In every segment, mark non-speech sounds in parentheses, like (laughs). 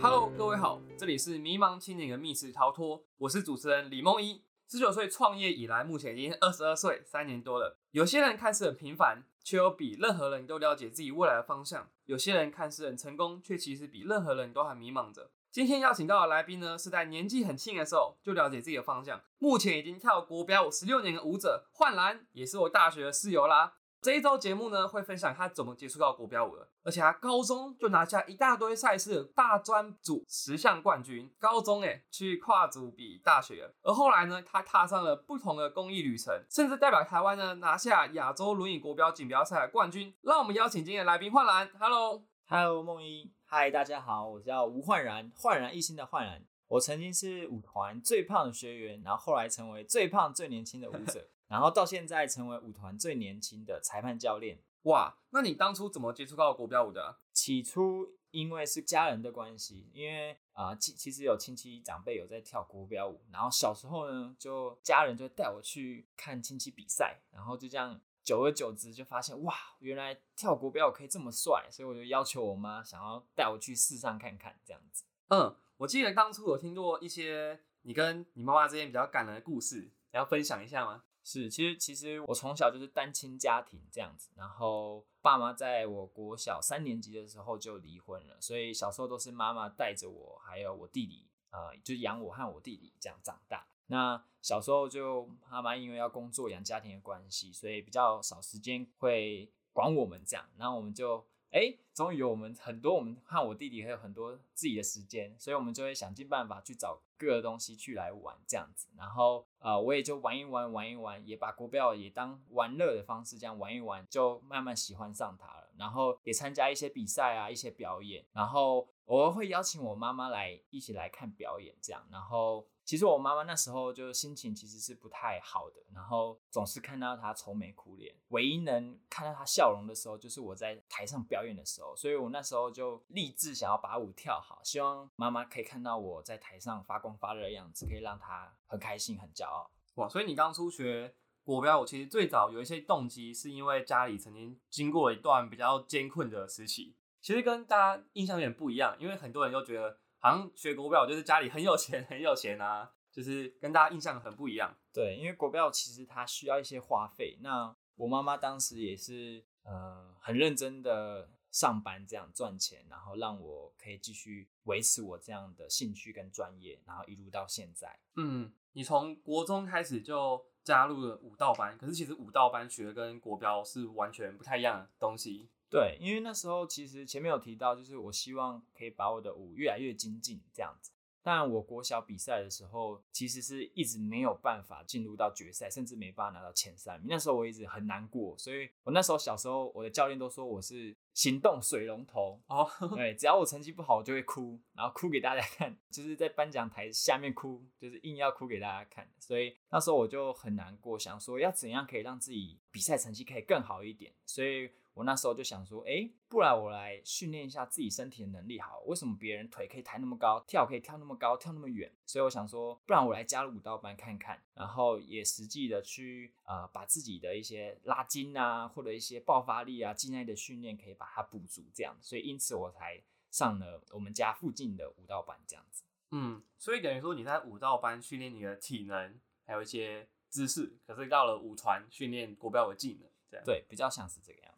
Hello，各位好，这里是迷茫青年的密室逃脱，我是主持人李梦一。十九岁创业以来，目前已经二十二岁，三年多了。有些人看似很平凡，却有比任何人都了解自己未来的方向；有些人看似很成功，却其实比任何人都还迷茫着。今天邀请到的来宾呢，是在年纪很轻的时候就了解自己的方向，目前已经跳国标舞十六年的舞者焕然，也是我大学的室友啦。这一周节目呢，会分享他怎么接触到国标舞的，而且他高中就拿下一大堆赛事大专组十项冠军，高中诶去跨组比大学，而后来呢，他踏上了不同的公益旅程，甚至代表台湾呢拿下亚洲轮椅国标锦标赛的冠军。让我们邀请今天的来宾焕然，Hello，Hello，梦一，嗨，大家好，我叫吴焕然，焕然一新的焕然，我曾经是舞团最胖的学员，然后后来成为最胖最年轻的舞者。然后到现在成为舞团最年轻的裁判教练，哇！那你当初怎么接触到国标舞的？起初因为是家人的关系，因为啊，其其实有亲戚长辈有在跳国标舞，然后小时候呢，就家人就带我去看亲戚比赛，然后就这样，久而久之就发现哇，原来跳国标舞可以这么帅，所以我就要求我妈想要带我去试上看看这样子。嗯，我记得当初有听过一些你跟你妈妈之间比较感人的故事，你要分享一下吗？是，其实其实我从小就是单亲家庭这样子，然后爸妈在我国小三年级的时候就离婚了，所以小时候都是妈妈带着我，还有我弟弟，呃，就养我和我弟弟这样长大。那小时候就妈妈因为要工作养家庭的关系，所以比较少时间会管我们这样，然后我们就。哎，终于有我们很多，我们和我弟弟还有很多自己的时间，所以我们就会想尽办法去找各个东西去来玩这样子。然后啊，我也就玩一玩，玩一玩，也把国标也当玩乐的方式这样玩一玩，就慢慢喜欢上它了。然后也参加一些比赛啊，一些表演，然后偶尔会邀请我妈妈来一起来看表演这样，然后。其实我妈妈那时候就心情其实是不太好的，然后总是看到她愁眉苦脸，唯一能看到她笑容的时候，就是我在台上表演的时候。所以我那时候就立志想要把舞跳好，希望妈妈可以看到我在台上发光发热的样子，可以让她很开心、很骄傲。哇！所以你刚初学国标舞，其实最早有一些动机，是因为家里曾经经过一段比较艰困的时期。其实跟大家印象有点不一样，因为很多人都觉得。好像学国标就是家里很有钱，(laughs) 很有钱啊，就是跟大家印象很不一样。对，因为国标其实它需要一些花费。那我妈妈当时也是呃很认真的上班，这样赚钱，然后让我可以继续维持我这样的兴趣跟专业，然后一路到现在。嗯，你从国中开始就加入了舞蹈班，可是其实舞蹈班学的跟国标是完全不太一样的东西。对，因为那时候其实前面有提到，就是我希望可以把我的舞越来越精进这样子。但我国小比赛的时候，其实是一直没有办法进入到决赛，甚至没办法拿到前三名。那时候我一直很难过，所以我那时候小时候，我的教练都说我是行动水龙头哦。对，只要我成绩不好，我就会哭，然后哭给大家看，就是在颁奖台下面哭，就是硬要哭给大家看。所以那时候我就很难过，想说要怎样可以让自己比赛成绩可以更好一点。所以。我那时候就想说，哎，不然我来训练一下自己身体的能力好。为什么别人腿可以抬那么高，跳可以跳那么高，跳那么远？所以我想说，不然我来加入舞蹈班看看，然后也实际的去呃把自己的一些拉筋啊，或者一些爆发力啊、肌耐的训练可以把它补足，这样。所以因此我才上了我们家附近的舞蹈班，这样子。嗯，所以等于说你在舞蹈班训练你的体能，还有一些姿势，可是到了舞团训练国标的技能，这样对，比较像是这个样子。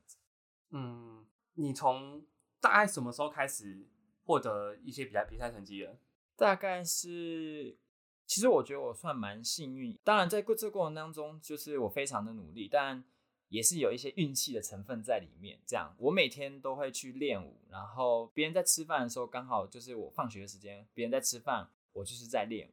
嗯，你从大概什么时候开始获得一些比赛比赛成绩的？大概是，其实我觉得我算蛮幸运。当然，在过这过程当中，就是我非常的努力，但也是有一些运气的成分在里面。这样，我每天都会去练舞，然后别人在吃饭的时候，刚好就是我放学的时间，别人在吃饭，我就是在练舞。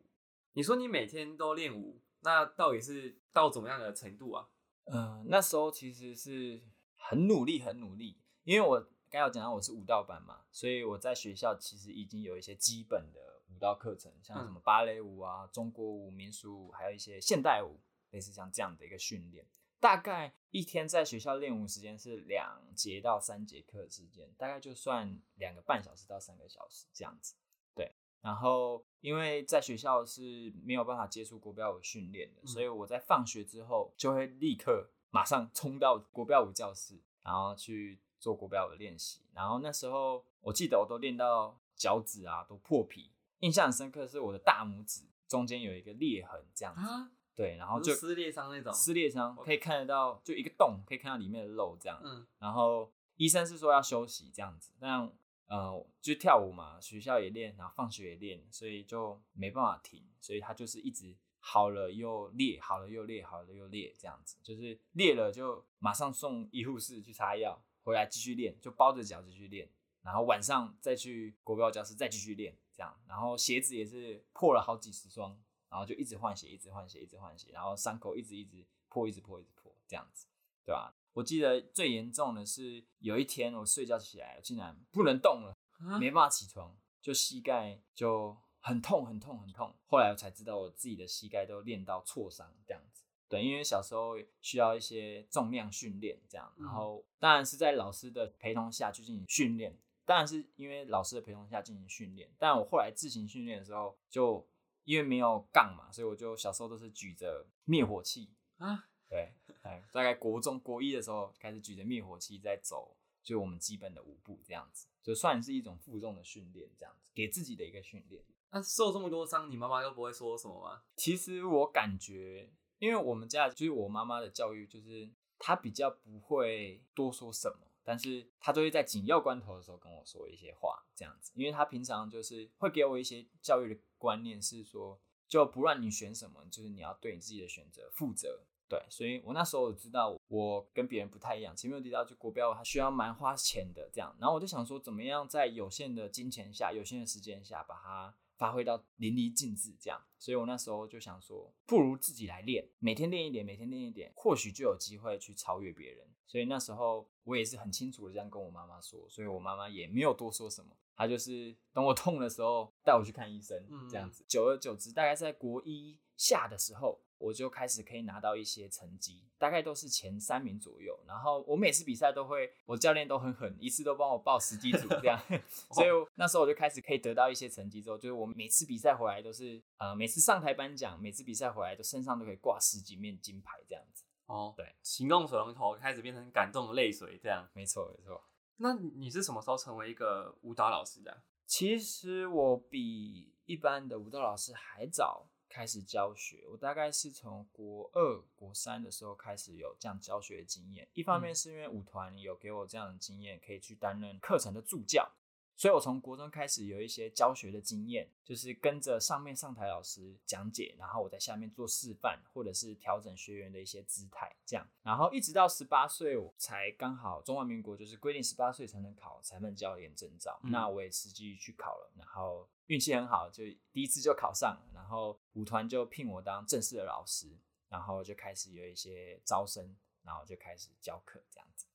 你说你每天都练舞，那到底是到怎么样的程度啊？嗯，那时候其实是。很努力，很努力，因为我刚要讲到我是舞蹈班嘛，所以我在学校其实已经有一些基本的舞蹈课程，像什么芭蕾舞啊、中国舞、民俗舞，还有一些现代舞，类似像这样的一个训练。大概一天在学校练舞时间是两节到三节课之间，大概就算两个半小时到三个小时这样子。对，然后因为在学校是没有办法接触国标舞训练的，所以我在放学之后就会立刻。马上冲到国标舞教室，然后去做国标舞的练习。然后那时候我记得我都练到脚趾啊都破皮。印象很深刻是我的大拇指中间有一个裂痕，这样子。啊，对，然后就撕裂伤那种。撕裂伤，可以看得到，就一个洞，可以看到里面的肉这样。嗯，然后医生是说要休息这样子，但呃，就跳舞嘛，学校也练，然后放学也练，所以就没办法停，所以他就是一直好了又裂，好了又裂，好了又裂，这样子，就是裂了就马上送医护室去擦药，回来继续练，就包着脚继续练，然后晚上再去国标教室再继续练，这样，然后鞋子也是破了好几十双，然后就一直换鞋，一直换鞋，一直换鞋，然后伤口一直一直破，一直破，一直破，这样子，对吧？我记得最严重的是有一天我睡觉起来，竟然不能动了，啊？没办法起床，就膝盖就很痛很痛很痛。后来我才知道我自己的膝盖都练到挫伤这样子。对，因为小时候需要一些重量训练这样，然后当然是在老师的陪同下去进行训练。当然是因为老师的陪同下进行训练，但我后来自行训练的时候，就因为没有杠嘛，所以我就小时候都是举着灭火器啊，对，哎，大概国中国一的时候开始举着灭火器在走，就我们基本的舞步这样子，就算是一种负重的训练，这样子给自己的一个训练。那受这么多伤，你妈妈又不会说什么吗？其实我感觉，因为我们家就是我妈妈的教育，就是她比较不会多说什么，但是她都会在紧要关头的时候跟我说一些话，这样子。因为她平常就是会给我一些教育的观念，是说就不让你选什么，就是你要对你自己的选择负责。对，所以我那时候我知道我跟别人不太一样。前面有提到，就国标它需要蛮花钱的这样，然后我就想说，怎么样在有限的金钱下、有限的时间下，把它发挥到淋漓尽致这样。所以我那时候就想说，不如自己来练，每天练一点，每天练一点，或许就有机会去超越别人。所以那时候我也是很清楚的这样跟我妈妈说，所以我妈妈也没有多说什么，她就是等我痛的时候带我去看医生，嗯这样子。久而久之，大概在国一下的时候。我就开始可以拿到一些成绩，大概都是前三名左右。然后我每次比赛都会，我教练都很狠，一次都帮我报十几组这样。(laughs) 所以那时候我就开始可以得到一些成绩之后，就是我每次比赛回来都是，呃，每次上台颁奖，每次比赛回来都身上都可以挂十几面金牌这样子。哦，对，行动水龙头开始变成感动的泪水，这样。没错，没错。那你是什么时候成为一个舞蹈老师的？其实我比一般的舞蹈老师还早。开始教学，我大概是从国二、国三的时候开始有这样教学的经验。一方面是因为舞团有给我这样的经验，可以去担任课程的助教，所以我从国中开始有一些教学的经验，就是跟着上面上台老师讲解，然后我在下面做示范，或者是调整学员的一些姿态，这样。然后一直到十八岁，我才刚好中华民国就是规定十八岁才能考裁判教练证照，嗯那我也实际去考了，然后。运气很好，就第一次就考上了，然后舞团就聘我当正式的老师，然后就开始有一些招生，然后就开始教课这样子。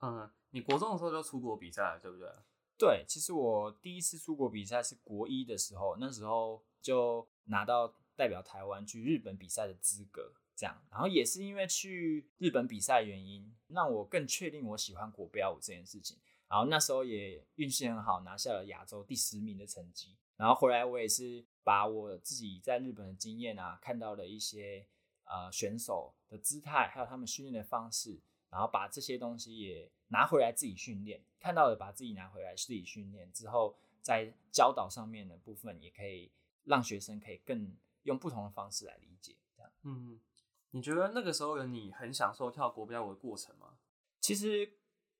嗯，你国中的时候就出国比赛了，对不对？对，其实我第一次出国比赛是国一的时候，那时候就拿到代表台湾去日本比赛的资格，这样。然后也是因为去日本比赛原因，让我更确定我喜欢国标舞这件事情。然后那时候也运气很好，拿下了亚洲第十名的成绩。然后回来，我也是把我自己在日本的经验啊，看到的一些呃选手的姿态，还有他们训练的方式，然后把这些东西也拿回来自己训练，看到的把自己拿回来自己训练之后，在教导上面的部分，也可以让学生可以更用不同的方式来理解。这样，嗯，你觉得那个时候的你很享受跳国标舞的过程吗？其实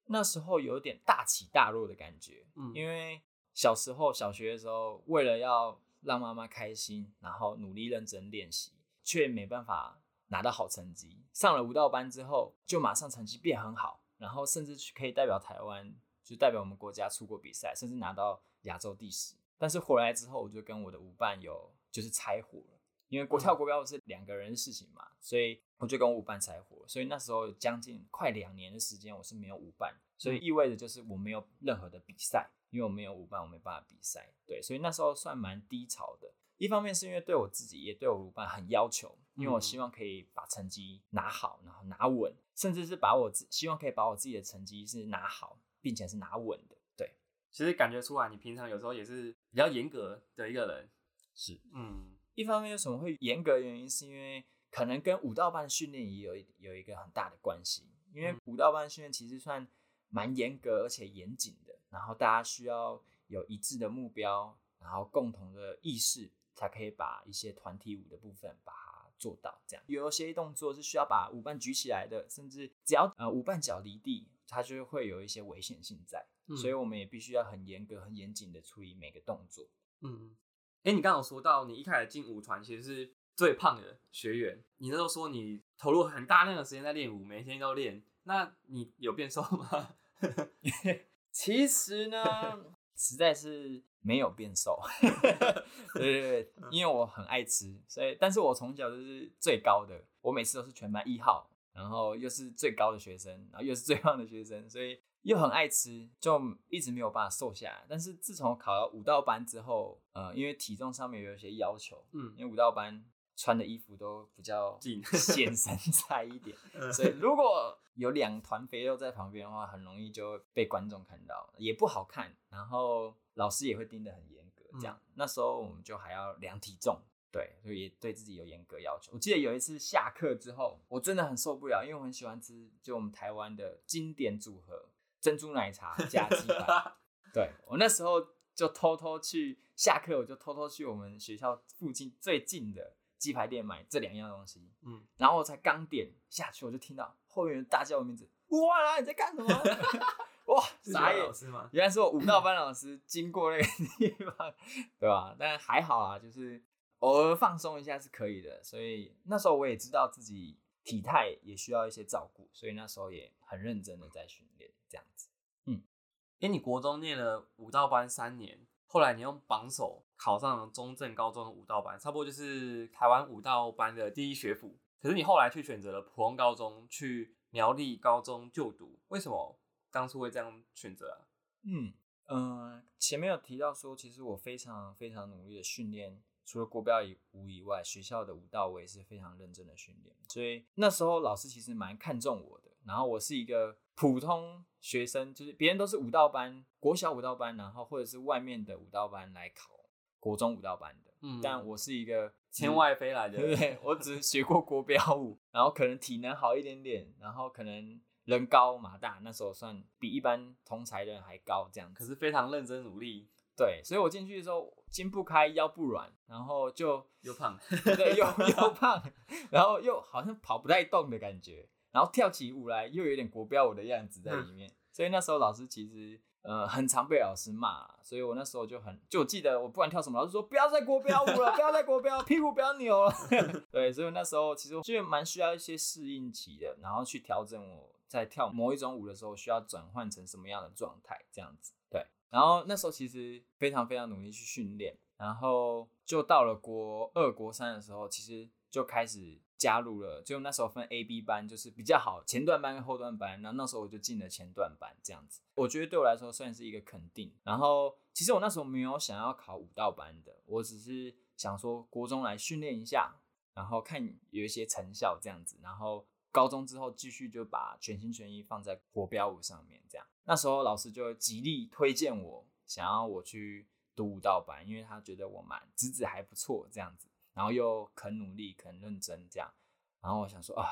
那时候有点大起大落的感觉，嗯因为。小时候，小学的时候，为了要让妈妈开心，然后努力认真练习，却没办法拿到好成绩。上了舞蹈班之后，就马上成绩变很好，然后甚至可以代表台湾，就代表我们国家出国比赛，甚至拿到亚洲第十。但是回来之后，我就跟我的舞伴有就是拆伙了，因为国跳国标舞是两个人的事情嘛，所以我就跟我舞伴拆伙。所以那时候将近快两年的时间，我是没有舞伴，所以意味着就是我没有任何的比赛。因为我没有舞伴，我没办法比赛，对，所以那时候算蛮低潮的。一方面是因为对我自己，也对我舞伴很要求，因为我希望可以把成绩拿好，然后拿稳，甚至是把我自希望可以把我自己的成绩是拿好，并且是拿稳的。对，其实感觉出来，你平常有时候也是比较严格的一个人。是，嗯，一方面为什么会严格？原因是因为可能跟舞蹈班训练也有有一个很大的关系，因为舞蹈班训练其实算蛮严格而且严谨的。然后大家需要有一致的目标，然后共同的意识，才可以把一些团体舞的部分把它做到。这样有一些动作是需要把舞伴举起来的，甚至只要呃舞伴脚离地，它就会有一些危险性在，所以我们也必须要很严格、很严谨的处理每个动作。嗯，哎，你刚刚有说到你一开始进舞团其实是最胖的学员，你那时候说你投入很大量的时间在练舞，每天都练，那你有变瘦吗？(laughs) 其实呢，实在是没有变瘦。(laughs) 对对对，因为我很爱吃，所以，但是我从小就是最高的，我每次都是全班一号，然后又是最高的学生，然后又是最胖的学生，所以又很爱吃，就一直没有办法瘦下来。但是自从考了舞蹈班之后，呃，因为体重上面有一些要求，嗯，因为舞蹈班。穿的衣服都比较显身材一点，(laughs) 所以如果有两团肥肉在旁边的话，很容易就被观众看到，也不好看。然后老师也会盯得很严格，这样那时候我们就还要量体重，对，所以对自己有严格要求。我记得有一次下课之后，我真的很受不了，因为我很喜欢吃就我们台湾的经典组合珍珠奶茶 (laughs) 加鸡排，对我那时候就偷偷去下课，我就偷偷去我们学校附近最近的。鸡排店买这两样东西，嗯，然后我才刚点下去，我就听到后面大叫我名字，哇，你在干什么？(laughs) 哇，傻眼是吗？原来是我舞蹈班老师经过那个地方，(laughs) 对吧？但还好啊，就是偶尔放松一下是可以的。所以那时候我也知道自己体态也需要一些照顾，所以那时候也很认真的在训练这样子。嗯，因为你国中念了舞蹈班三年。后来你用榜首考上了中正高中的舞蹈班，差不多就是台湾舞蹈班的第一学府。可是你后来却选择了普通高中去苗栗高中就读，为什么当初会这样选择啊？嗯嗯，前面有提到说，其实我非常非常努力的训练，除了国标以舞以外，学校的舞蹈我也是非常认真的训练。所以那时候老师其实蛮看重我的。然后我是一个普通学生，就是别人都是舞蹈班、国小舞蹈班，然后或者是外面的舞蹈班来考国中舞蹈班的。嗯，但我是一个 (laughs) 天外飞来的，对 (laughs) 不对？我只是学过国标舞，然后可能体能好一点点，然后可能人高马大，那时候算比一般同才的人还高这样。可是非常认真努力，对，所以我进去的时候筋不开腰不软，然后就又胖，(laughs) 对，又又胖，然后又好像跑不太动的感觉。然后跳起舞来又有点国标舞的样子在里面，所以那时候老师其实呃很常被老师骂，所以我那时候就很就我记得我不管跳什么，老师说不要再国标舞了，不要再国标，屁股不要扭了。(laughs) 对，所以那时候其实就蛮需要一些适应期的，然后去调整我在跳某一种舞的时候需要转换成什么样的状态这样子。对，然后那时候其实非常非常努力去训练，然后就到了国二国三的时候，其实就开始。加入了，就那时候分 A、B 班，就是比较好前段班跟后段班。然后那时候我就进了前段班，这样子，我觉得对我来说算是一个肯定。然后其实我那时候没有想要考舞蹈班的，我只是想说国中来训练一下，然后看有一些成效这样子。然后高中之后继续就把全心全意放在国标舞上面，这样。那时候老师就极力推荐我，想要我去读舞蹈班，因为他觉得我蛮资质还不错这样子。然后又肯努力、肯认真这样，然后我想说啊，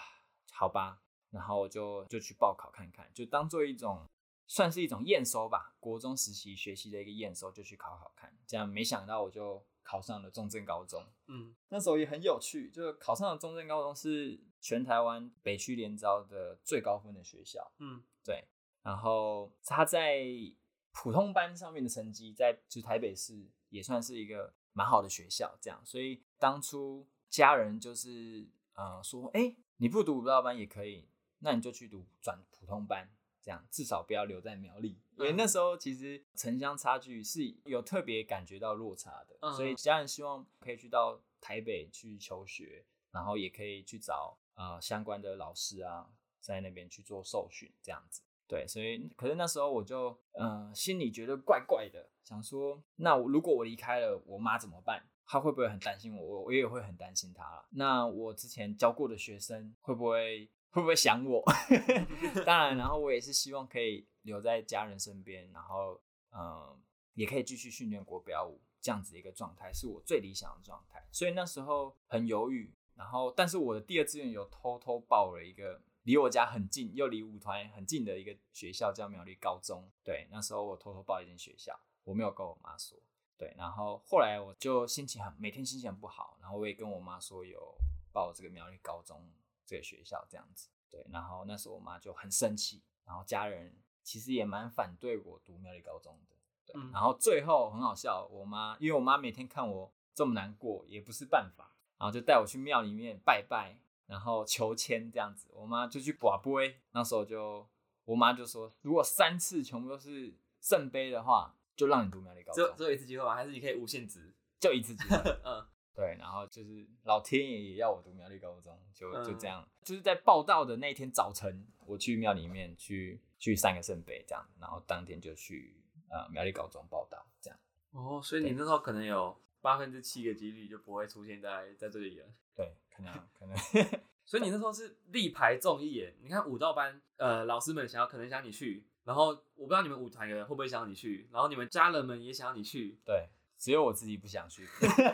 好吧，然后我就就去报考看看，就当做一种算是一种验收吧，国中实习学习的一个验收，就去考考看。这样没想到我就考上了中正高中，嗯，那时候也很有趣，就考上了中正高中是全台湾北区联招的最高分的学校，嗯，对。然后他在普通班上面的成绩，在就台北市也算是一个。蛮好的学校，这样，所以当初家人就是呃说，哎，你不读舞蹈班也可以，那你就去读转普通班，这样至少不要留在苗栗，因为那时候其实城乡差距是有特别感觉到落差的，所以家人希望可以去到台北去求学，然后也可以去找呃相关的老师啊，在那边去做受训，这样子。对，所以可是那时候我就嗯心里觉得怪怪的，想说那我如果我离开了，我妈怎么办？他会不会很担心我？我我也会很担心他了。那我之前教过的学生会不会会不会想我？(laughs) 当然，然后我也是希望可以留在家人身边，然后嗯也可以继续训练国标舞这样子一个状态，是我最理想的状态。所以那时候很犹豫，然后但是我的第二志愿有偷偷报了一个。离我家很近，又离舞团很近的一个学校叫苗栗高中。对，那时候我偷偷报一间学校，我没有跟我妈说。对，然后后来我就心情很每天心情很不好，然后我也跟我妈说有报这个苗栗高中这个学校这样子。对，然后那时候我妈就很生气，然后家人其实也蛮反对我读苗栗高中的。对，嗯然后最后很好笑，我妈因为我妈每天看我这么难过，也不是办法，然后就带我去庙里面拜拜，然后求签这样子。我妈就去卜杯，那时候就我妈就说，如果三次全部都是圣杯的话，就让你读苗栗高中，只有只有一次机会吗？还是你可以无限值？就一次机会。(laughs) 嗯对，然后就是老天爷也要我读苗栗高中，就就嗯这样，就是在报道的那天早晨，我去庙里面去去三个圣杯这样，然后当天就去呃苗栗高中报道这样。哦，所以你那时候可能有八分之七个几率就不会出现在在这里了。对，可能可能 (laughs) 所以你那时候是力排众议耶。你看舞蹈班，呃，老师们想要可能想你去，然后我不知道你们舞团的人会不会想要你去，然后你们家人们也想要你去，对，只有我自己不想去。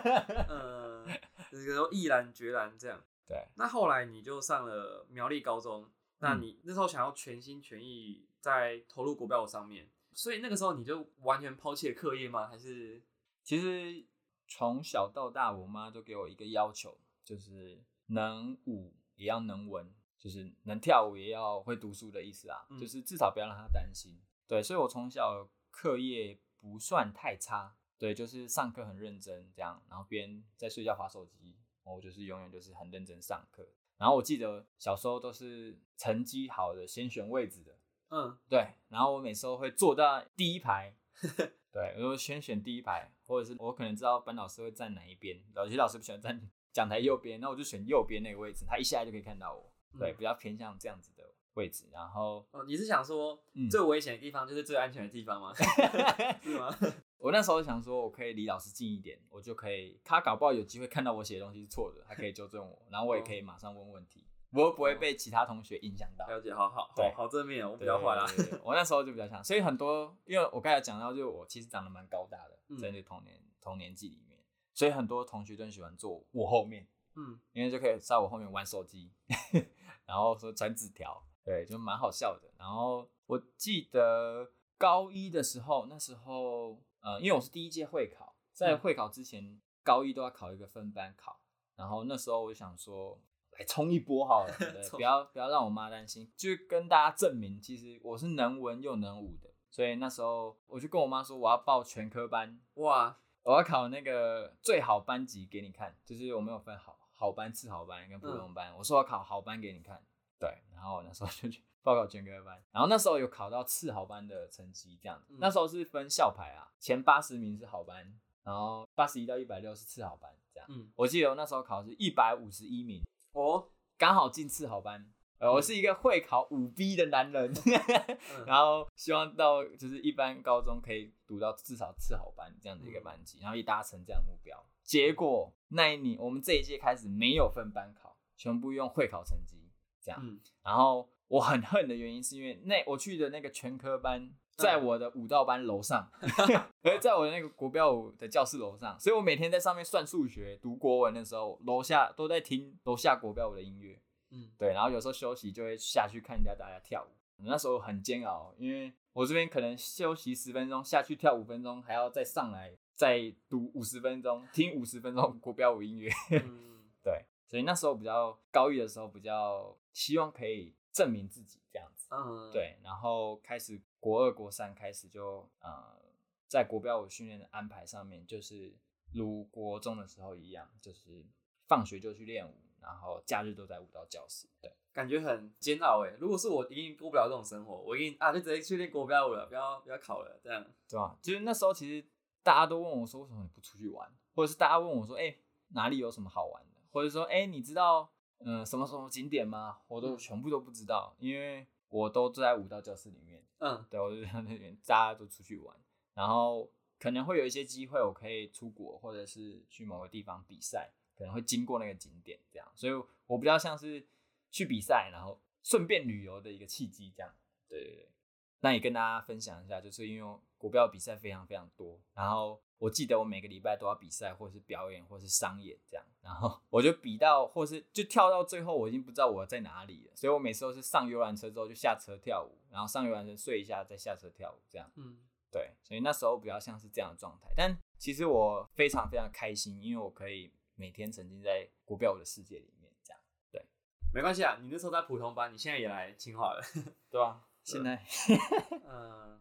(laughs) 呃，这个都毅然决然这样。对，那后来你就上了苗栗高中，那你那时候想要全心全意在投入国标舞上面，所以那个时候你就完全抛弃了课业吗？还是其实从小到大，我妈都给我一个要求，就是能舞也要能文，就是能跳舞也要会读书的意思啊，嗯就是至少不要让他担心。对，所以我从小课业不算太差，对，就是上课很认真这样，然后边在睡觉划手机，我就是永远就是很认真上课。然后我记得小时候都是成绩好的先选位置的，嗯对，然后我每次都会坐到第一排，(laughs) 对，我就先选第一排，或者是我可能知道班老师会站哪一边，有些老师不喜欢站 (laughs) 讲台右边，那我就选右边那个位置，他一下来就可以看到我，对，嗯比较偏向这样子的位置。然后哦，你是想说嗯最危险的地方就是最安全的地方吗？(laughs) 是吗？(laughs) 我那时候想说，我可以离老师近一点，我就可以，他搞不好有机会看到我写的东西是错的，他可以纠正我，然后我也可以马上问问题，我不会被其他同学影响到。了解，好好对好好正面哦，我比比较坏啦。我那时候就比较像，所以很多，因为我刚才讲到，就是我其实长得蛮高大的，嗯在那个童年童年纪里面，所以很多同学都很喜欢坐我后面，嗯，因为就可以在我后面玩手机，(laughs) 然后说传纸条，对，就蛮好笑的。然后我记得高一的时候，那时候呃，因为我是第一届会考，在嗯会考之前，高一都要考一个分班考，然后那时候我就想说。来冲一波好了，(laughs) 不要不要让我妈担心，就跟大家证明，其实我是能文又能武的。所以那时候我就跟我妈说，我要报全科班，哇，我要考那个最好班级给你看，就是我没有分好好班、次好班跟普通班。我说我考好班给你看，对，然后我那时候就去报考全科班，然后那时候有考到次好班的成绩，这样子。嗯那时候是分校排啊，前八十名是好班，然后八十一到一百六是次好班，这样。嗯，我记得我那时候考是一百五十一名，哦，刚好进次好班。呃，我是一个会考五 B 的男人，嗯 (laughs) 然后希望到就是一般高中可以读到至少次好班这样的一个班级，然后也达成这样的目标。结果那一年我们这一届开始没有分班考，全部用会考成绩这样。嗯，然后我很恨的原因是因为那我去的那个全科班在我的舞蹈班楼上，(laughs) 而在我的那个国标舞的教室楼上，所以我每天在上面算数学、读国文的时候，楼下都在听楼下国标舞的音乐。嗯，对，然后有时候休息就会下去看一下大家跳舞。那时候很煎熬，因为我这边可能休息十分钟，下去跳五分钟，还要再上来再读五十分钟，听五十分钟国标舞音乐。嗯 (laughs) 对，所以那时候比较高一的时候，比较希望可以证明自己这样子。嗯，，对，然后开始国二、国三开始就呃，在国标舞训练的安排上面，就是如国中的时候一样，就是放学就去练舞，然后假日都在舞蹈教室。对，感觉很煎熬哎。如果是我，一定过不了这种生活，我一定啊，就直接去练国标舞了，不要不要考了，这样。对吧？就是那时候其实大家都问我说，为什么你不出去玩？或者是大家问我说，哎、哪里有什么好玩的？或者说，哎、你知道嗯、呃什么什么景点吗？我都嗯全部都不知道，因为我都住在舞蹈教室里面。嗯对，我就在那边，大家都出去玩，然后可能会有一些机会，我可以出国，或者是去某个地方比赛，可能会经过那个景点这样，所以我比较像是去比赛，然后顺便旅游的一个契机这样。对对对，那也跟大家分享一下，就是因为国标比赛非常非常多，然后我记得我每个礼拜都要比赛，或是表演，或是商演这样，然后我就比到，或是就跳到最后，我已经不知道我在哪里了，所以我每次都是上游览车之后就下车跳舞，然后上游览车睡一下，再下车跳舞这样。嗯，对，所以那时候比较像是这样的状态。但其实我非常非常开心，因为我可以每天沉浸在国标舞的世界里面，这样对没关系啊，你那时候在普通班，你现在也来清华了。(laughs) 对吧？现在。(laughs) 嗯，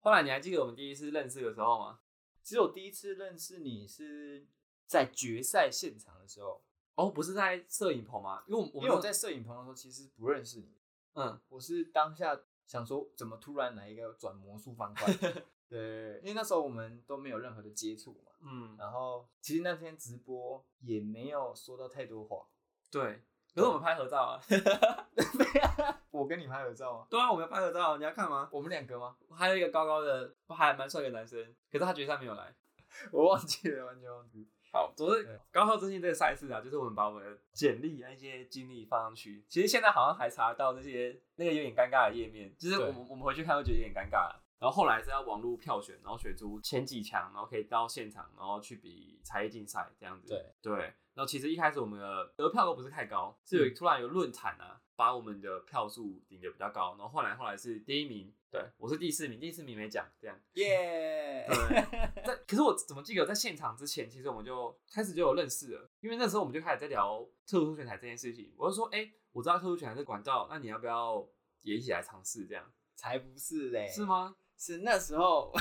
后来你还记得我们第一次认识的时候吗？其实我第一次认识你是在决赛现场的时候，哦，不是在摄影棚吗？因为我因为我在摄影棚的时候其实不认识你，嗯。我是当下想说怎么突然来一个转魔术方块，(laughs) 对，因为那时候我们都没有任何的接触嘛，嗯，然后其实那天直播也没有说到太多话，对。可是我们拍合照啊，(laughs) 我跟你拍合照吗？对啊，我们要拍合照，你要看吗？我们两个吗？还有一个高高的，还蛮帅的男生，可是他决赛没有来。(laughs) 我忘记了，完全忘记。(laughs) 好，总对之高校之星这个赛事啊，就是我们把我们的简历啊一些经历放上去。其实现在好像还查得到那些那个有点尴尬的页面，就是我们我们回去看会觉得有点尴尬。然后后来是要网络票选，然后选出前几强，然后可以到现场，然后去比才艺竞赛这样子。对对。然后其实一开始我们的得票都不是太高，是有突然有论坛啊，把我们的票数顶得比较高。然后后来后来是第一名，对我是第四名，第四名没奖这样。耶、对，在可是我怎么记得在现场之前，其实我们就开始就有认识了，因为那时候我们就开始在聊特殊选材这件事情。我就说，哎、我知道特殊选材是管道，那你要不要也一起来尝试这样？才不是嘞，是吗？是那时候，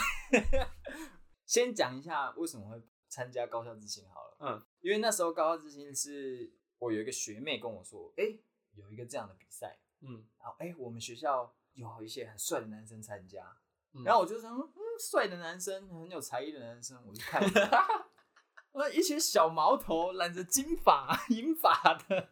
(laughs) 先讲一下为什么会参加高校之星好了。嗯，因为那时候高校之星是我有一个学妹跟我说，哎、有一个这样的比赛，嗯，然后哎、我们学校有一些很帅的男生参加，嗯然后我就想说，嗯，帅的男生，很有才艺的男生，我就看 (laughs) 一下。呃，一些小毛头，染着金发、银发的，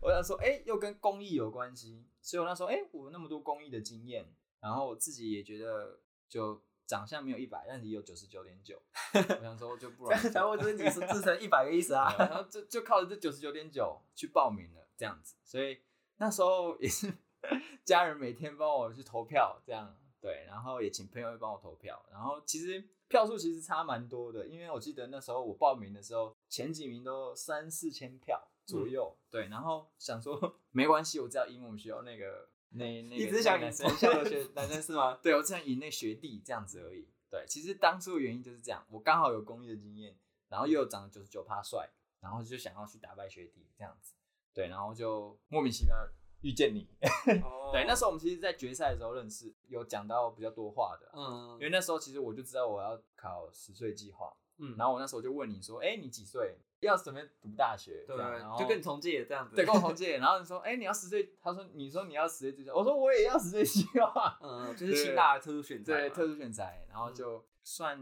我想说，哎、又跟公益有关系，所以我那时候，哎、我有那么多公益的经验，然后我自己也觉得，就长相没有一百，但是也有九十九点九，我想说就不然 (laughs) 就，才会自己是自成一百个意思啊。然后就 (laughs) 就靠着这九十九点九去报名了，这样子。所以那时候也是家人每天帮我去投票，这样对，然后也请朋友会帮我投票。然后其实票数其实差蛮多的，因为我记得那时候我报名的时候，前几名都三四千票左右，对。然后想说 (laughs) 没关系，我只要赢我们学校那个那那个一直想那个男生你从校的 (laughs) 学男生是吗？对我只想赢那学弟这样子而已。对，其实当初的原因就是这样，我刚好有公益的经验，然后又有长得九十九趴帅，然后就想要去打败学弟这样子。对，然后就莫名其妙遇见你。(laughs) 哦对，那时候我们其实，在决赛的时候认识，有讲到比较多话的。嗯因为那时候其实我就知道我要考十岁计划，嗯，然后我那时候就问你说，哎、你几岁？要准备读大学？对这样然后就跟你同届这样子。对跟我同届，然后你说，哎、你要十岁？他说，你说你要十岁计划，我说我也要十岁计划。嗯，(laughs) 就是清大的特殊选材嘛。对，特殊选材，然后就算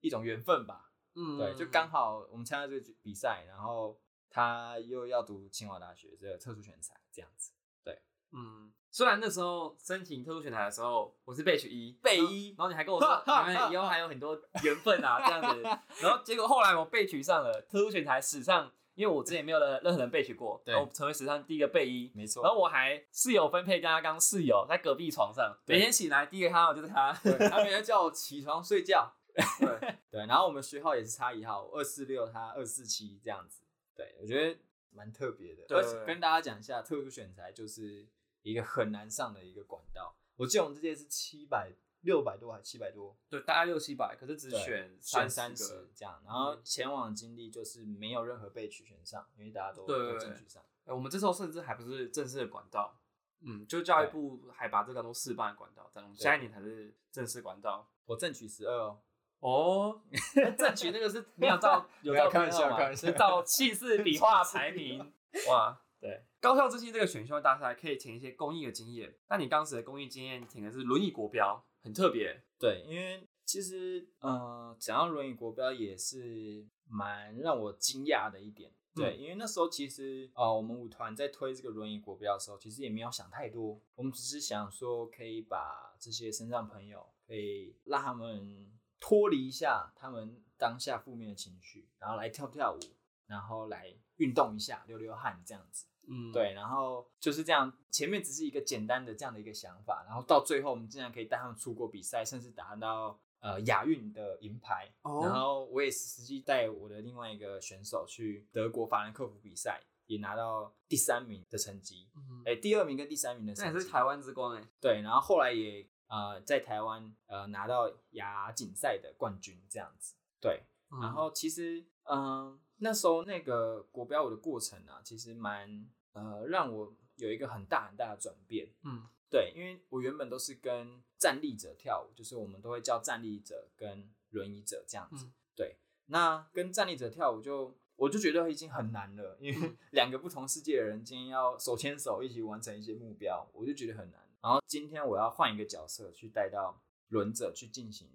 一种缘分吧。嗯对，就刚好我们参加这个比赛，然后他又要读清华大学这个特殊选材，这样子。对嗯，虽然那时候申请特殊选材的时候，我是备取一，备一然后你还跟我说，(laughs) 你们以后还有很多缘分啊，这样子。然后结果后来我被取上了特殊选材史上，因为我之前没有任任何人被取过，对然后我成为史上第一个备一。没错然后我还室友分配跟他刚室友在隔壁床上，每天醒来第一个看到就是他。对，(laughs) 他每天叫我起床睡觉。(laughs) 对，对，然后我们学号也是差一号，二四六他二四七这样子。对，我觉得蛮特别的。对而且跟大家讲一下，特殊选材就是一个很难上的一个管道。我记得我们这届是七百六百多还七百多，对，大概六七百，可是只选选三三十。这样，然后前往的经历就是没有任何被取选上，因为大家都都争取上。呃我们这时候甚至还不是正式的管道，嗯，就教育部还把这个当做示范管道，这样下一年才是正式管道。我正取十二哦，哦，(laughs) 正取那个是没有照有照没有开玩笑编号嘛开玩笑是照气势笔画排名。(laughs) 哇，对，高校之星这个选秀大赛可以填一些公益的经验，那你当时的公益经验填的是轮椅国标，很特别。对，因为其实呃，讲到轮椅国标也是蛮让我惊讶的一点。对，因为那时候其实呃，我们舞团在推这个轮椅国标的时候，其实也没有想太多，我们只是想说可以把这些身障朋友，可以让他们脱离一下他们当下负面的情绪，然后来跳跳舞，然后来运动一下，流流汗这样子。嗯，对，然后就是这样，前面只是一个简单的这样的一个想法，然后到最后我们竟然可以带他们出国比赛，甚至达到呃亚运的银牌。哦然后我也实际带我的另外一个选手去德国法兰克福比赛，也拿到第三名的成绩，嗯，哎，第二名跟第三名的成绩。那也是台湾之光哎。对，然后后来也呃在台湾呃拿到亚锦赛的冠军这样子。对，嗯然后其实嗯、那时候那个国标舞的过程啊，其实蛮呃让我有一个很大很大的转变。嗯对，因为我原本都是跟站立者跳舞，就是我们都会叫站立者跟轮椅者这样子。嗯对，那跟站立者跳舞就我就觉得已经很难了，因为两个不同世界的人今天要手牵手一起完成一些目标，我就觉得很难。然后今天我要换一个角色去带到轮者去进行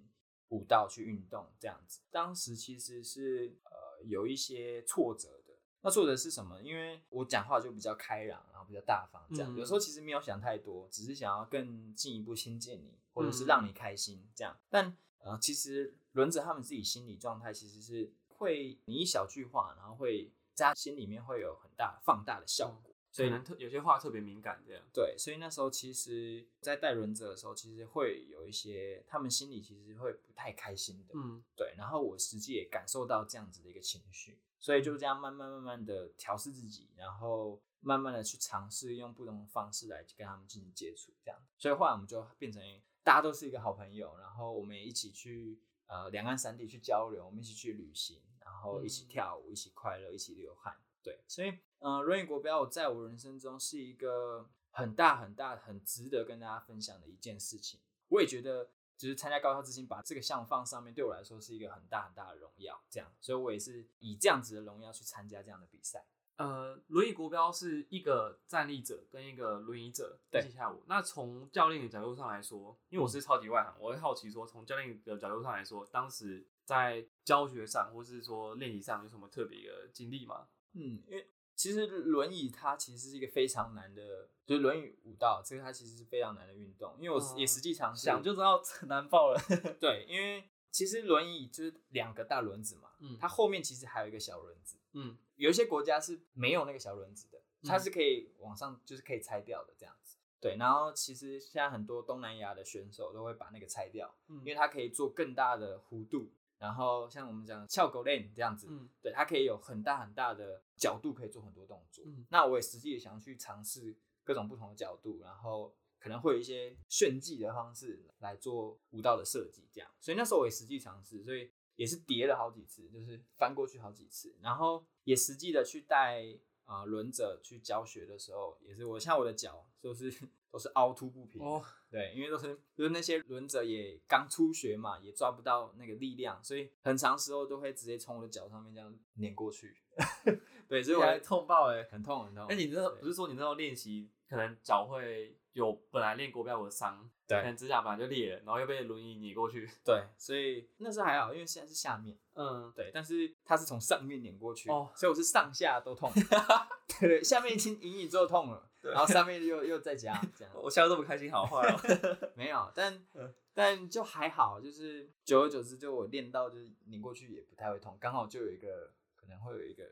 舞蹈去运动这样子，当时其实是呃有一些挫折的。那挫折是什么？因为我讲话就比较开朗，然后比较大方，这样、嗯有时候其实没有想太多，只是想要更进一步亲近你，或者是嗯让你开心这样。但呃，其实轮者他们自己心理状态其实是会，你一小句话，然后会在他心里面会有很大放大的效果。所以可能特有些话特别敏感，这样。对，所以那时候其实，在带轮者的时候，其实会有一些他们心里其实会不太开心的。嗯对，然后我实际也感受到这样子的一个情绪，所以就这样慢慢慢慢的调试自己，然后慢慢的去尝试用不同的方式来跟他们进行接触，这样。所以后来我们就变成大家都是一个好朋友，然后我们也一起去呃两岸三地去交流，我们一起去旅行，然后一起嗯跳舞，一起快乐，一起流汗。对，所以嗯，轮椅国标在我人生中是一个很大很大很值得跟大家分享的一件事情。我也觉得，就是参加高校之星，把这个项目放上面，对我来说是一个很大很大的荣耀。这样，所以我也是以这样子的荣耀去参加这样的比赛。呃，轮椅国标是一个站立者跟一个轮椅者一对起下舞。那从教练的角度上来说，因为我是超级外行，我会好奇说，从教练的角度上来说，当时在教学上或是说练习上有什么特别的经历吗？嗯，因为其实轮椅它其实是一个非常难的，就是轮椅舞蹈这个它其实是非常难的运动，因为我嗯也实际尝试，想就知道 (laughs) 难爆了。对，因为其实轮椅就是两个大轮子嘛，嗯它后面其实还有一个小轮子，嗯有一些国家是没有那个小轮子的，它嗯是可以往上，就是可以拆掉的这样子。对，然后其实现在很多东南亚的选手都会把那个拆掉，嗯因为它可以做更大的弧度，然后像我们讲翘狗链这样子，嗯对，它可以有很大很大的角度，可以做很多动作。嗯那我也实际也想去尝试各种不同的角度，然后可能会有一些炫技的方式来做舞蹈的设计，这样。所以那时候我也实际尝试，所以也是叠了好几次，就是翻过去好几次，然后也实际的去带啊、呃轮着去教学的时候，也是我像我的脚就是 (laughs) 都是凹凸不平，哦，对，因为都是就是那些轮着也刚初学嘛，也抓不到那个力量，所以很长时候都会直接从我的脚上面这样碾过去。(laughs) 对，所以我还痛爆哎！很痛很痛。哎你那时候对不是说你那时候练习，可能脚会有本来练国标舞的伤，对可能指甲本来就裂了，然后又被轮椅碾过去。对，所以那时候还好，因为现在是下面，嗯，对，但是它是从上面碾过去，哦所以我是上下都痛。(laughs) 对，下面已经隐隐作痛了，对然后上面又又再加这样。(laughs) 我笑得这么开心，好坏哦。(laughs) 没有，但、嗯但就还好，就是久而久之，就我练到就是拧过去也不太会痛，刚好就有一个可能会有一个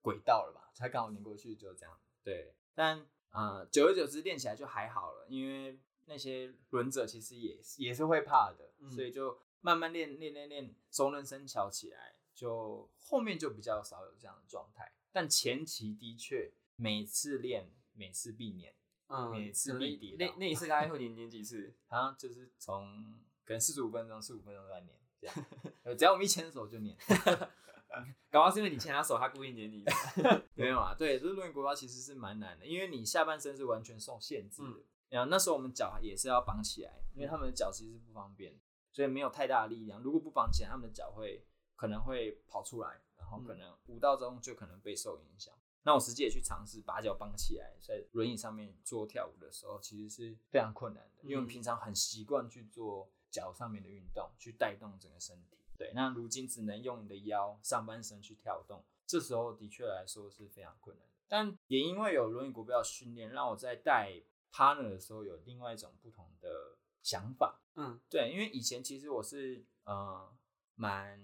轨道了吧，才刚好拧过去就这样。对，但呃，久而久之练起来就还好了，因为那些轮者其实也是也是会怕的，嗯所以就慢慢练练练练，熟能生巧起来，就后面就比较少有这样的状态。但前期的确每次练每次必练。嗯，每次必跌那那一次大概会连连几次？(laughs) 好像就是从可能四十五分钟、四五分钟都在念，这样，呃只要我们一牵手就念。(laughs) 搞不好是因为你牵他手，他故意黏你。(laughs) 没有啊，对，就是轮椅国标其实是蛮难的，因为你下半身是完全受限制的。嗯然后那时候我们脚也是要绑起来，因为他们的脚其实是不方便，所以没有太大的力量。如果不绑起来，他们的脚会可能会跑出来，然后可能舞蹈中就可能被受影响。那我实际也去尝试把脚绑起来，在轮椅上面做跳舞的时候，其实是非常困难的，因为我们平常很习惯去做脚上面的运动，去带动整个身体。对，那如今只能用你的腰、上半身去跳动，这时候的确来说是非常困难的。但也因为有轮椅国标训练，让我在带 partner 的时候有另外一种不同的想法。嗯对，因为以前其实我是呃蛮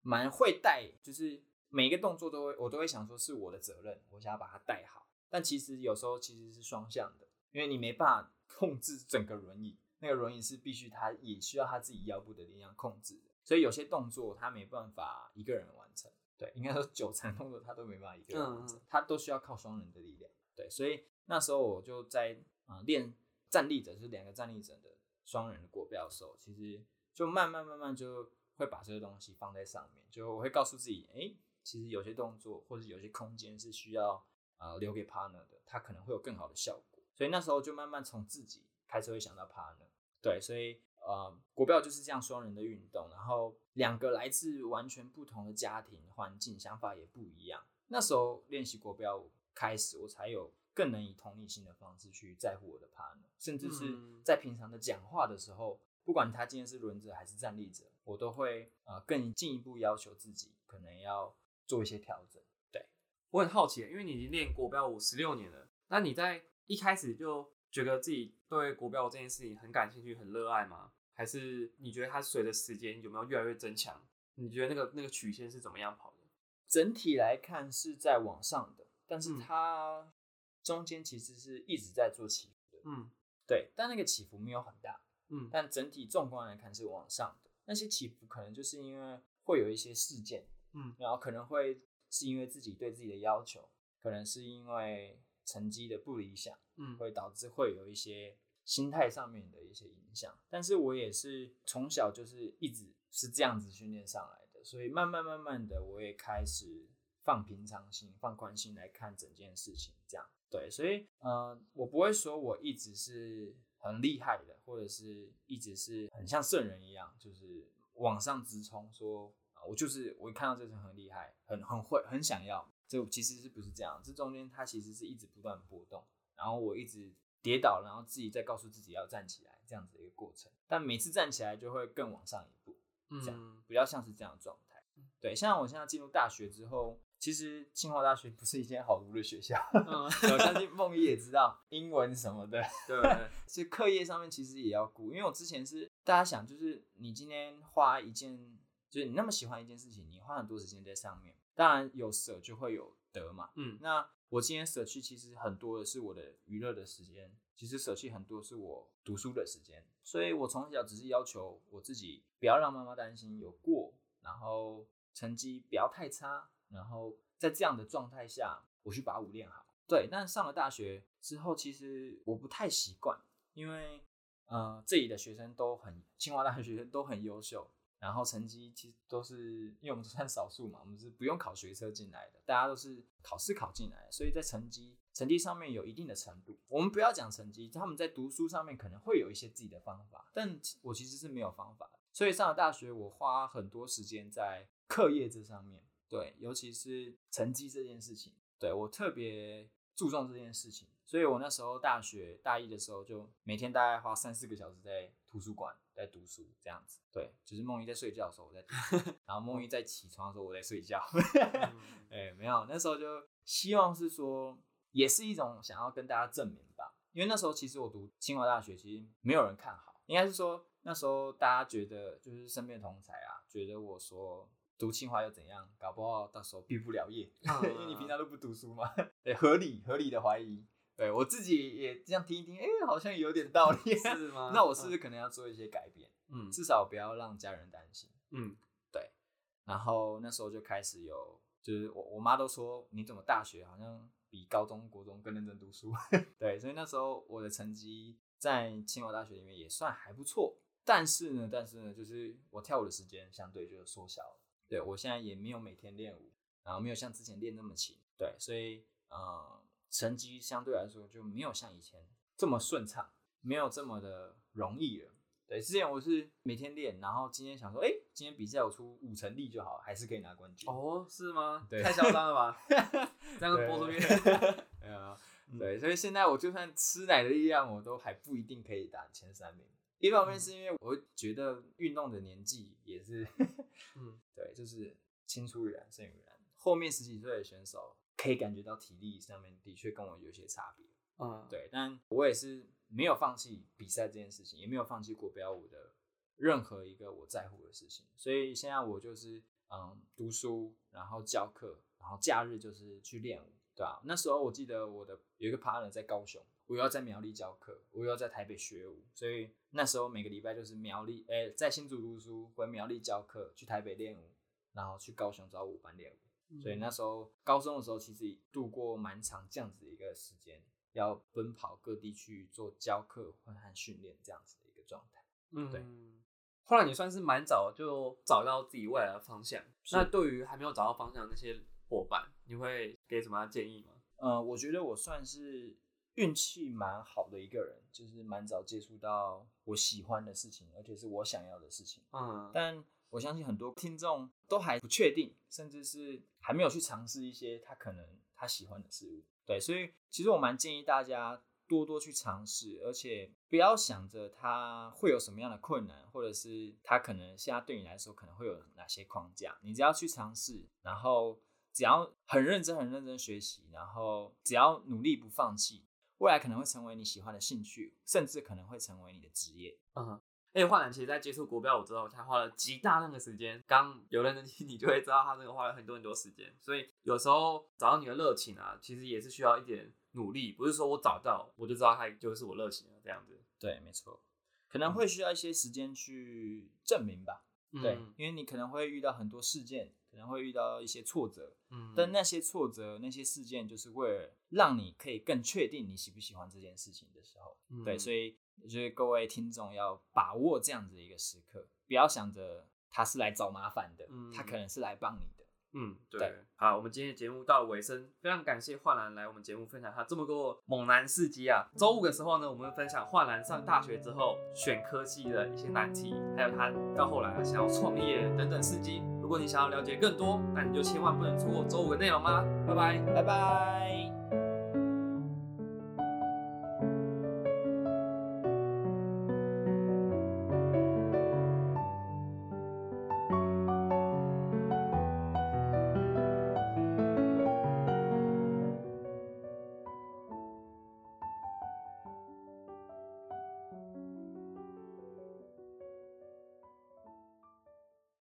蛮会带，就是每一个动作都会我都会想说是我的责任，我想要把它带好。但其实有时候其实是双向的，因为你没办法控制整个轮椅，那个轮椅是必须他也需要他自己腰部的力量控制的，所以有些动作他没办法一个人完成。对，应该说九成动作他都没办法一个人完成，嗯嗯他都需要靠双人的力量。对，所以那时候我就在啊、呃练站立者，是两个站立者的双人的国标的时候，其实就慢慢慢慢就会把这个东西放在上面，就我会告诉自己，哎，其实有些动作或者有些空间是需要呃留给 partner 的，他可能会有更好的效果。所以那时候就慢慢从自己开始会想到 partner。对，所以呃，国标就是这样双人的运动，然后两个来自完全不同的家庭环境，想法也不一样。那时候练习国标开始，我才有更能以同理心的方式去在乎我的 partner，甚至是在平常的讲话的时候，不管他今天是轮着还是站立着，我都会呃更进一步要求自己，可能要做一些调整。对我很好奇，因为你已经练国标舞十六年了，那你在一开始就觉得自己对国标舞这件事情很感兴趣、很热爱吗？还是你觉得它随着时间有没有越来越增强？你觉得那个那个曲线是怎么样跑的？整体来看是在往上的，但是它中间其实是一直在做起伏的。嗯，对，但那个起伏没有很大。嗯，但整体纵观来看是往上的。那些起伏可能就是因为会有一些事件，嗯，然后可能会是因为自己对自己的要求，可能是因为成绩的不理想，嗯会导致会有一些心态上面的一些影响。但是我也是从小就是一直是这样子训练上来的，所以慢慢慢慢的我也开始放平常心、放宽心来看整件事情。这样对，所以呃，我不会说我一直是很厉害的，或者是一直是很像圣人一样，就是往上直冲，说啊，我就是我一看到这层很厉害，很很会，很想要。这其实是不是这样？这中间它其实是一直不断波动，然后我一直跌倒，然后自己再告诉自己要站起来，这样子的一个过程。但每次站起来就会更往上一步，这样嗯比较像是这样的状态。对，像我现在进入大学之后，其实清华大学不是一间好读的学校，嗯，(laughs) 我相信梦一也知道英文什么的，对对，(laughs) 所以课业上面其实也要顾。因为我之前是大家想，就是你今天花一件，就是你那么喜欢一件事情，你花很多时间在上面，当然有舍就会有得嘛。嗯那我今天舍去其实很多的是我的娱乐的时间，其实舍去很多是我读书的时间，所以我从小只是要求我自己不要让妈妈担心，有过，然后成绩不要太差，然后在这样的状态下，我去把舞练好。对，但上了大学之后，其实我不太习惯，因为呃这里的学生都很，清华大学学生都很优秀，然后成绩其实都是，因为我们算少数嘛，我们是不用考学车进来的，大家都是考试考进来的，所以在成绩成绩上面有一定的程度。我们不要讲成绩，他们在读书上面可能会有一些自己的方法，但我其实是没有方法。所以上了大学，我花很多时间在课业这上面，对，尤其是成绩这件事情，对我特别注重这件事情。所以我那时候大学大一的时候，就每天大概花三四个小时在图书馆在读书，这样子。对，就是梦一在睡觉的时候我在读书，(laughs) 然后梦一在起床的时候我在睡觉。(laughs) 嗯哎，没有，那时候就希望是说，也是一种想要跟大家证明吧。因为那时候其实我读清华大学，其实没有人看好，应该是说那时候大家觉得就是身边同才啊，觉得我说读清华又怎样，搞不好到时候毕不了业，嗯 (laughs) 因为你平常都不读书嘛。对，合理合理的怀疑。对我自己也这样听一听，哎、好像有点道理。(laughs) 是吗？(laughs) 那我是不是可能要做一些改变？嗯至少不要让家人担心。嗯对然后那时候就开始有，就是我我妈都说你怎么大学好像比高中国中更认真读书，对，所以那时候我的成绩在清华大学里面也算还不错。但是呢，但是呢，就是我跳舞的时间相对就缩小了。对我现在也没有每天练舞，然后没有像之前练那么勤，对，所以呃，成绩相对来说就没有像以前这么顺畅，没有这么的容易了。对，之前我是每天练，然后今天想说，哎、今天比赛我出五成力就好，还是可以拿冠军。哦，是吗？对太嚣张了吧？(laughs) 这样播出去，(laughs) 对啊，嗯对，所以现在我就算吃奶的力量，我都还不一定可以打前三名。一方面是因为我觉得运动的年纪也是，(laughs) 嗯 (laughs) 对，就是青出于蓝胜于蓝。后面十几岁的选手可以感觉到体力上面的确跟我有些差别，嗯，对，但我也是没有放弃比赛这件事情，也没有放弃国标舞的任何一个我在乎的事情。所以现在我就是嗯读书，然后教课，然后假日就是去练舞，对吧、那时候我记得我的有一个 partner 在高雄，我又要在苗栗教课，我又要在台北学舞，所以那时候每个礼拜就是苗栗，哎、在新竹读书，回苗栗教课，去台北练舞，然后去高雄找舞班练舞。所以那时候高中的时候，其实度过蛮长这样子的一个时间，要奔跑各地去做教课或和训练这样子的一个状状态。嗯，对。后来你算是蛮早就找到自己未来的方向。那对于还没有找到方向的那些伙伴，你会给什么样建议吗？呃，我觉得我算是运气蛮好的一个人，就是蛮早接触到我喜欢的事情，而且是我想要的事情。嗯，但我相信很多听众都还不确定，甚至是还没有去尝试一些他可能他喜欢的事物。对，所以其实我蛮建议大家多多去尝试，而且不要想着他会有什么样的困难，或者是他可能现在对你来说可能会有哪些框架，你只要去尝试，然后只要很认真、很认真学习，然后只要努力不放弃，未来可能会成为你喜欢的兴趣，甚至可能会成为你的职业。嗯，而且焕然其实在接触国标舞之后，他花了极大量的时间。刚有认真听，你就会知道他这个花了很多很多时间。所以有时候找到你的热情啊，其实也是需要一点努力，不是说我找到我就知道它就是我热情了这样子。对，没错，可能会需要一些时间去证明吧。对嗯，因为你可能会遇到很多事件，可能会遇到一些挫折，嗯但那些挫折、那些事件，就是为了让你可以更确定你喜不喜欢这件事情的时候。对，所以以我觉得各位听众要把握这样子的一个时刻，不要想着他是来找麻烦的，嗯他可能是来帮你的。嗯，对对，好，我们今天的节目到了尾声，非常感谢华兰来我们节目分享他这么多猛男事迹啊。周五的时候呢，我们分享华兰上大学之后选科系的一些难题，还有他到后来啊想要创业等等事迹。如果你想要了解更多，那你就千万不能错过周五的内容啦。拜拜。拜拜。